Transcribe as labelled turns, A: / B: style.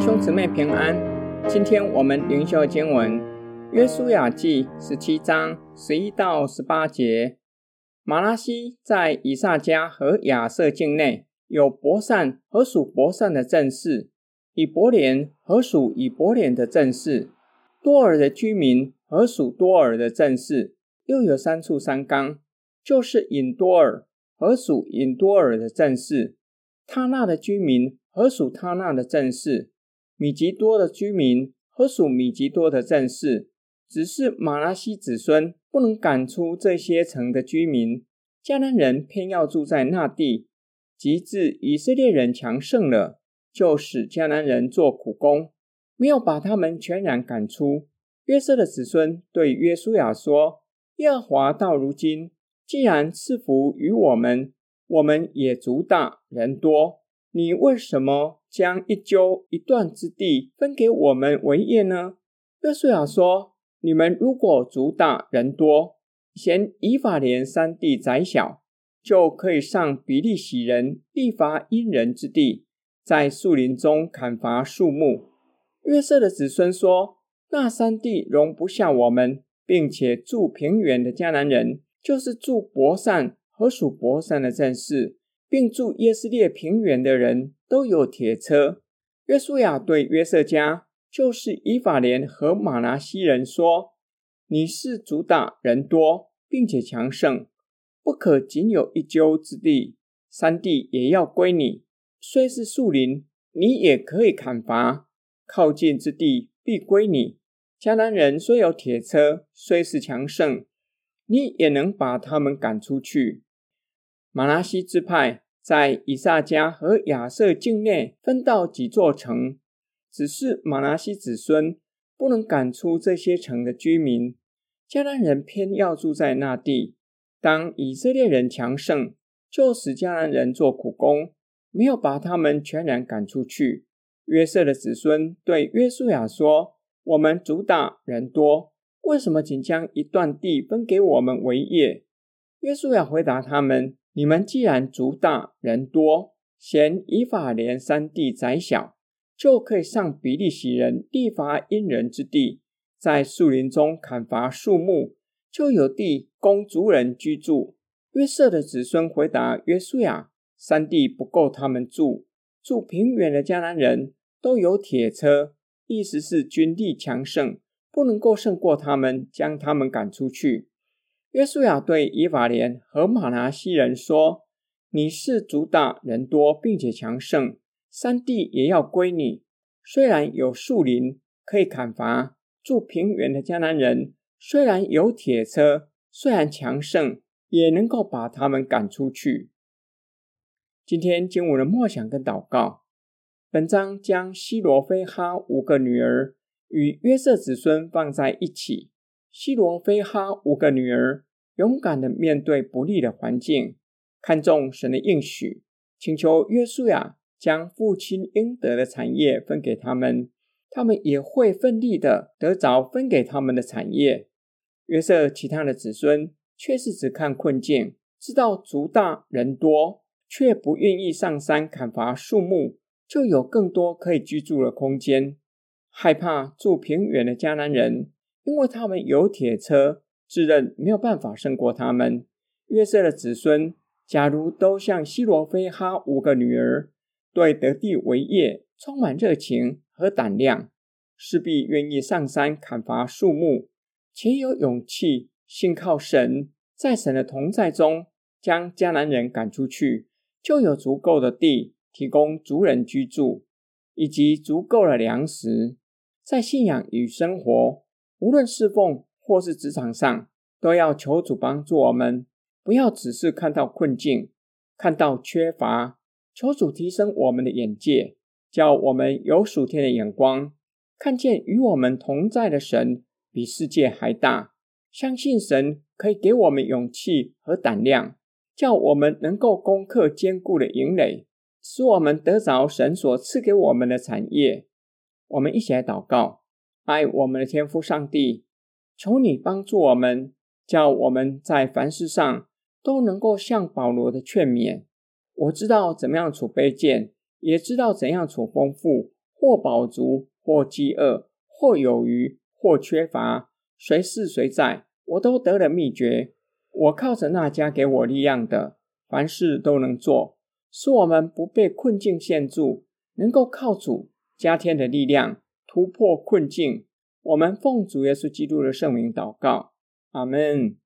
A: 兄姊妹平安，今天我们灵修经文《约书亚记》十七章十一到十八节。马拉西在以萨迦和亚设境内有伯善和属伯善的镇市，以伯莲和属以伯莲的镇市，多尔的居民和属多尔的镇市，又有三处山冈，就是引多尔和属引多尔的镇市，他那的居民。和属他那的镇市，米吉多的居民和属米吉多的战士，只是马拉西子孙不能赶出这些城的居民，迦南人偏要住在那地。及至以色列人强盛了，就使迦南人做苦工，没有把他们全然赶出。约瑟的子孙对约书亚说：“耶和华到如今既然赐福于我们，我们也足大人多。”你为什么将一阄一段之地分给我们为业呢？约书亚说：“你们如果族大人多，嫌以法莲山地窄小，就可以上比利洗人利法因人之地，在树林中砍伐树木。”约瑟的子孙说：“那山地容不下我们，并且住平原的迦南人，就是住伯善和属伯善的战士。”并住耶斯列平原的人都有铁车。约书亚对约瑟家，就是以法莲和玛拿西人说：“你是主打人多，并且强盛，不可仅有一阄之地，山地也要归你。虽是树林，你也可以砍伐；靠近之地必归你。迦南人虽有铁车，虽是强盛，你也能把他们赶出去。”玛拿西支派在以萨迦和亚设境内分到几座城，只是玛拿西子孙不能赶出这些城的居民，迦南人偏要住在那地。当以色列人强盛，就使迦南人做苦工，没有把他们全然赶出去。约瑟的子孙对约书亚说：“我们族大人多，为什么仅将一段地分给我们为业？”约书亚回答他们。你们既然族大人多，嫌以法连山地窄小，就可以上比利洗人利乏音人之地，在树林中砍伐树木，就有地供族人居住。约瑟的子孙回答约书亚：山地不够他们住，住平原的迦南人都有铁车，意思是军力强盛，不能够胜过他们，将他们赶出去。约书亚对以法莲和玛拿西人说：“你是族大人多，并且强盛，山地也要归你。虽然有树林可以砍伐，住平原的迦南人虽然有铁车，虽然强盛，也能够把他们赶出去。”今天经文的默想跟祷告，本章将西罗非哈五个女儿与约瑟子孙放在一起。西罗非哈五个女儿勇敢地面对不利的环境，看重神的应许，请求约书亚将父亲应得的产业分给他们，他们也会奋力地得着分给他们的产业。约瑟其他的子孙却是只看困境，知道族大人多，却不愿意上山砍伐树木，就有更多可以居住的空间，害怕住平原的迦南人。因为他们有铁车，自认没有办法胜过他们。约瑟的子孙，假如都像西罗非哈五个女儿，对得地为业充满热情和胆量，势必愿意上山砍伐树木，且有勇气信靠神，在神的同在中将迦南人赶出去，就有足够的地提供族人居住，以及足够的粮食，在信仰与生活。无论侍奉或是职场上，都要求主帮助我们，不要只是看到困境，看到缺乏，求主提升我们的眼界，叫我们有属天的眼光，看见与我们同在的神比世界还大，相信神可以给我们勇气和胆量，叫我们能够攻克坚固的营垒，使我们得着神所赐给我们的产业。我们一起来祷告。爱我们的天父上帝，求你帮助我们，叫我们在凡事上都能够像保罗的劝勉。我知道怎么样处卑贱，也知道怎样处丰富，或饱足，或饥饿，或有余，或缺乏，随是随在，我都得了秘诀。我靠着那加给我力量的，凡事都能做，使我们不被困境限住，能够靠主加添的力量突破困境。我们奉主耶稣基督的圣名祷告，阿门。